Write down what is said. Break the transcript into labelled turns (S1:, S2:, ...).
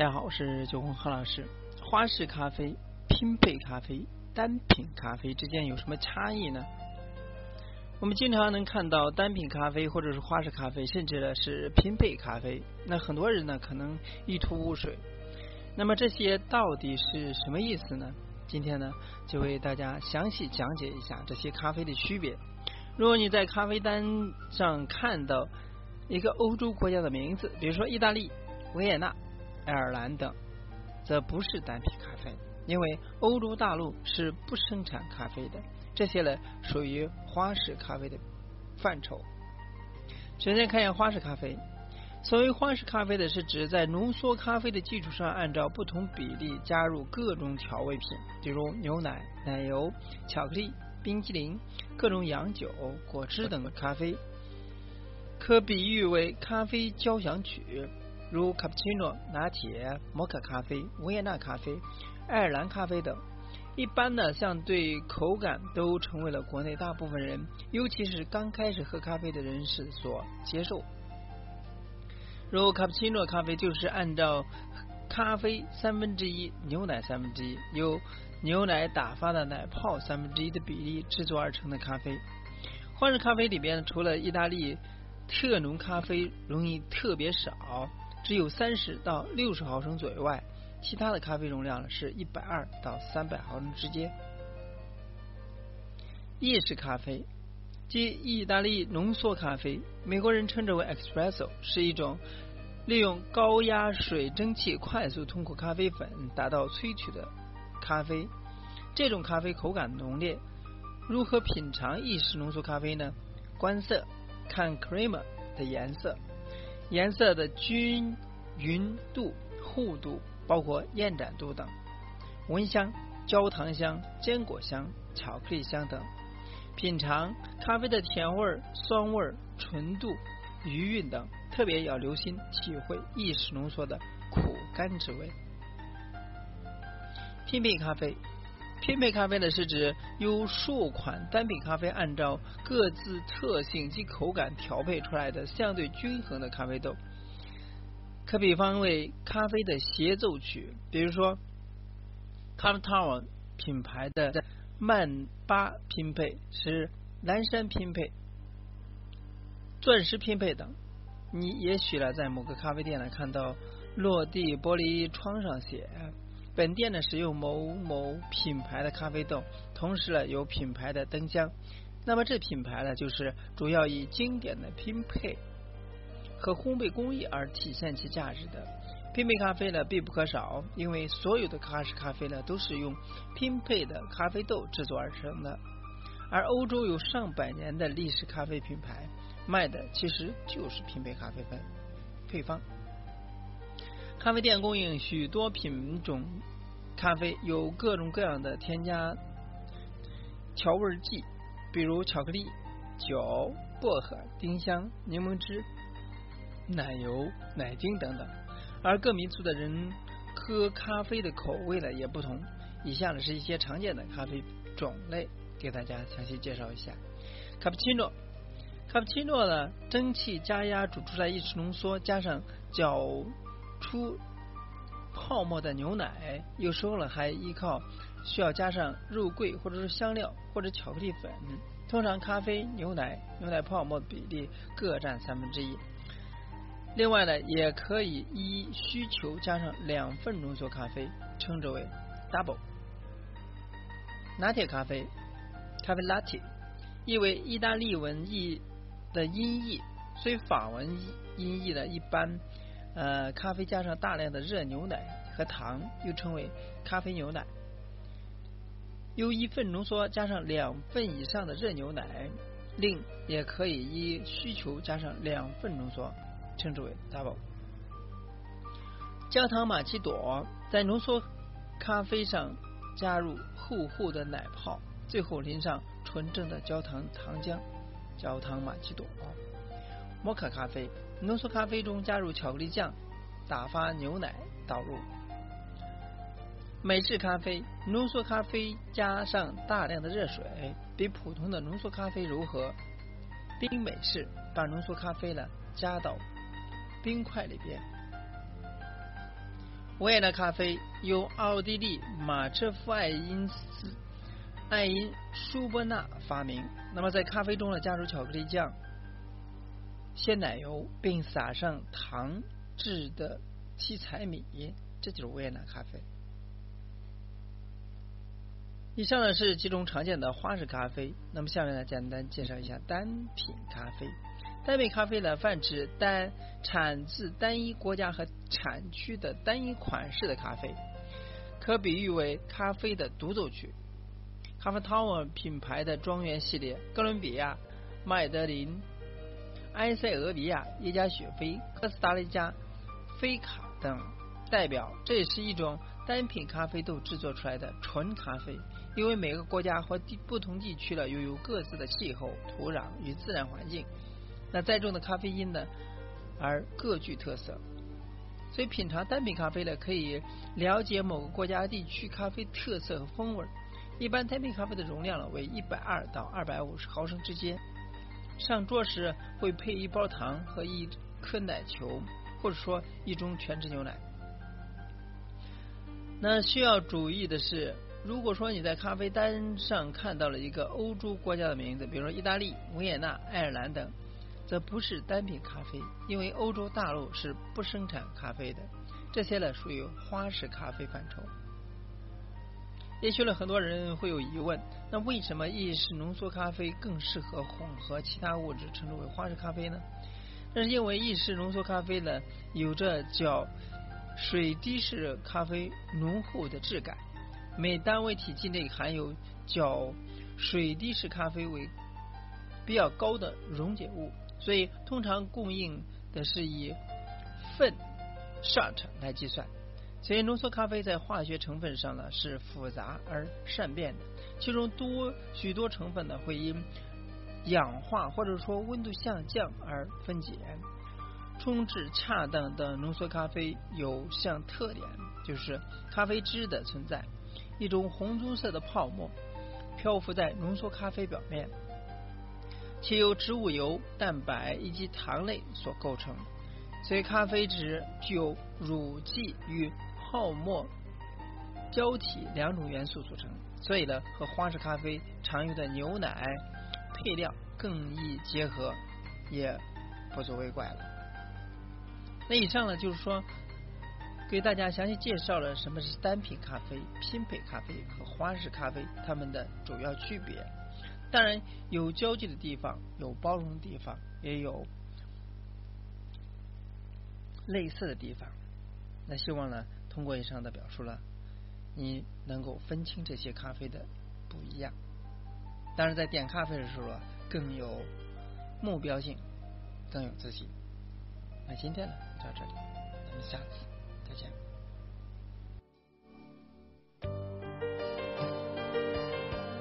S1: 大家好，我是九红何老师。花式咖啡、拼配咖啡、单品咖啡之间有什么差异呢？我们经常能看到单品咖啡，或者是花式咖啡，甚至呢是拼配咖啡。那很多人呢可能一头雾水。那么这些到底是什么意思呢？今天呢就为大家详细讲解一下这些咖啡的区别。如果你在咖啡单上看到一个欧洲国家的名字，比如说意大利、维也纳。爱尔兰等，则不是单品咖啡，因为欧洲大陆是不生产咖啡的。这些呢，属于花式咖啡的范畴。首先看一下花式咖啡。所谓花式咖啡的是指在浓缩咖啡的基础上，按照不同比例加入各种调味品，比如牛奶、奶油、巧克力、冰激凌、各种洋酒、果汁等的咖啡，可比喻为咖啡交响曲。如卡布奇诺、拿铁、摩卡咖啡、维也纳咖啡、爱尔兰咖啡等，一般呢，相对口感都成为了国内大部分人，尤其是刚开始喝咖啡的人士所接受。如卡布奇诺咖啡就是按照咖啡三分之一、牛奶三分之一、由牛奶打发的奶泡三分之一的比例制作而成的咖啡。花式咖啡里边，除了意大利特浓咖啡容易特别少。只有三十到六十毫升左右外，其他的咖啡容量呢是一百二到三百毫升之间。意式咖啡即意大利浓缩咖啡，美国人称之为 espresso，是一种利用高压水蒸气快速通过咖啡粉达到萃取的咖啡。这种咖啡口感浓烈。如何品尝意式浓缩咖啡呢？观色，看 creamer 的颜色。颜色的均匀度、厚度，包括延展度等。闻香，焦糖香、坚果香、巧克力香等。品尝咖啡的甜味、酸味、纯度、余韵等，特别要留心体会意式浓缩的苦甘之味。拼配咖啡。拼配咖啡呢，是指由数款单品咖啡按照各自特性及口感调配出来的相对均衡的咖啡豆，可比方为咖啡的协奏曲。比如说，Cartown 品牌的曼巴拼配是蓝山拼配、钻石拼配等。你也许呢，在某个咖啡店呢看到落地玻璃窗上写。本店呢使用某某品牌的咖啡豆，同时呢有品牌的灯箱。那么这品牌呢就是主要以经典的拼配和烘焙工艺而体现其价值的。拼配咖啡呢必不可少，因为所有的咖式咖啡呢都是用拼配的咖啡豆制作而成的。而欧洲有上百年的历史咖啡品牌卖的其实就是拼配咖啡粉配方。咖啡店供应许多品种咖啡，有各种各样的添加调味剂，比如巧克力、酒、薄荷、丁香、柠檬汁、奶油、奶精等等。而各民族的人喝咖啡的口味呢也不同。以下呢是一些常见的咖啡种类，给大家详细介绍一下。卡布奇诺，卡布奇诺呢，蒸汽加压煮出来意式浓缩，加上搅。出泡沫的牛奶，有时候呢还依靠需要加上肉桂或者是香料或者巧克力粉。通常咖啡、牛奶、牛奶泡沫比例各占三分之一。另外呢，也可以依需求加上两份浓缩咖啡，称之为 double。拿铁咖啡，咖啡 latte，意为意大利文译的音译，所以法文音译呢一般。呃，咖啡加上大量的热牛奶和糖，又称为咖啡牛奶。由一份浓缩加上两份以上的热牛奶，另也可以依需求加上两份浓缩，称之为 double。焦糖玛奇朵在浓缩咖啡上加入厚厚的奶泡，最后淋上纯正的焦糖糖浆，焦糖玛奇朵。摩卡咖啡。浓缩咖啡中加入巧克力酱，打发牛奶倒入。美式咖啡浓缩咖啡加上大量的热水，比普通的浓缩咖啡柔和。冰美式把浓缩咖啡呢加到冰块里边。维也纳咖啡由奥地利马车夫爱因斯爱因舒伯纳发明。那么在咖啡中呢，加入巧克力酱、鲜奶油，并撒上糖制的七彩米，这就是维也纳咖啡。以上呢是几种常见的花式咖啡。那么下面呢，简单介绍一下单品咖啡。单品咖啡呢，泛指单产自单一国家和产区的单一款式的咖啡，可比喻为咖啡的独奏曲。咖啡 Tower 品牌的庄园系列，哥伦比亚、麦德林、埃塞俄比亚、耶加雪菲、哥斯达黎加、菲卡等代表。这也是一种单品咖啡豆制作出来的纯咖啡，因为每个国家或地不同地区呢，拥有各自的气候、土壤与自然环境。那栽种的咖啡因呢，而各具特色，所以品尝单品咖啡呢，可以了解某个国家地区咖啡特色和风味。一般单品咖啡的容量呢为一百二到二百五十毫升之间。上桌时会配一包糖和一颗奶球，或者说一盅全脂牛奶。那需要注意的是，如果说你在咖啡单上看到了一个欧洲国家的名字，比如说意大利、维也纳、爱尔兰等。则不是单品咖啡，因为欧洲大陆是不生产咖啡的。这些呢属于花式咖啡范畴。也许呢很多人会有疑问：那为什么意式浓缩咖啡更适合混合其他物质，称之为花式咖啡呢？那是因为意式浓缩咖啡呢有着较水滴式咖啡浓厚的质感，每单位体积内含有较水滴式咖啡为比较高的溶解物。所以，通常供应的是以份 shot 来计算。所以，浓缩咖啡在化学成分上呢是复杂而善变的，其中多许多成分呢会因氧化或者说温度下降而分解。冲制恰当的浓缩咖啡有项特点，就是咖啡汁的存在，一种红棕色的泡沫漂浮在浓缩咖啡表面。其由植物油、蛋白以及糖类所构成，所以咖啡汁具有乳剂与泡沫胶体两种元素组成，所以呢，和花式咖啡常用的牛奶配料更易结合，也不足为怪了。那以上呢，就是说给大家详细介绍了什么是单品咖啡、拼配咖啡和花式咖啡它们的主要区别。当然有交集的地方，有包容的地方，也有类似的地方。那希望呢，通过以上的表述呢，你能够分清这些咖啡的不一样。但是，在点咖啡的时候啊，更有目标性，更有自信。那今天呢，就到这里，咱们下次再见。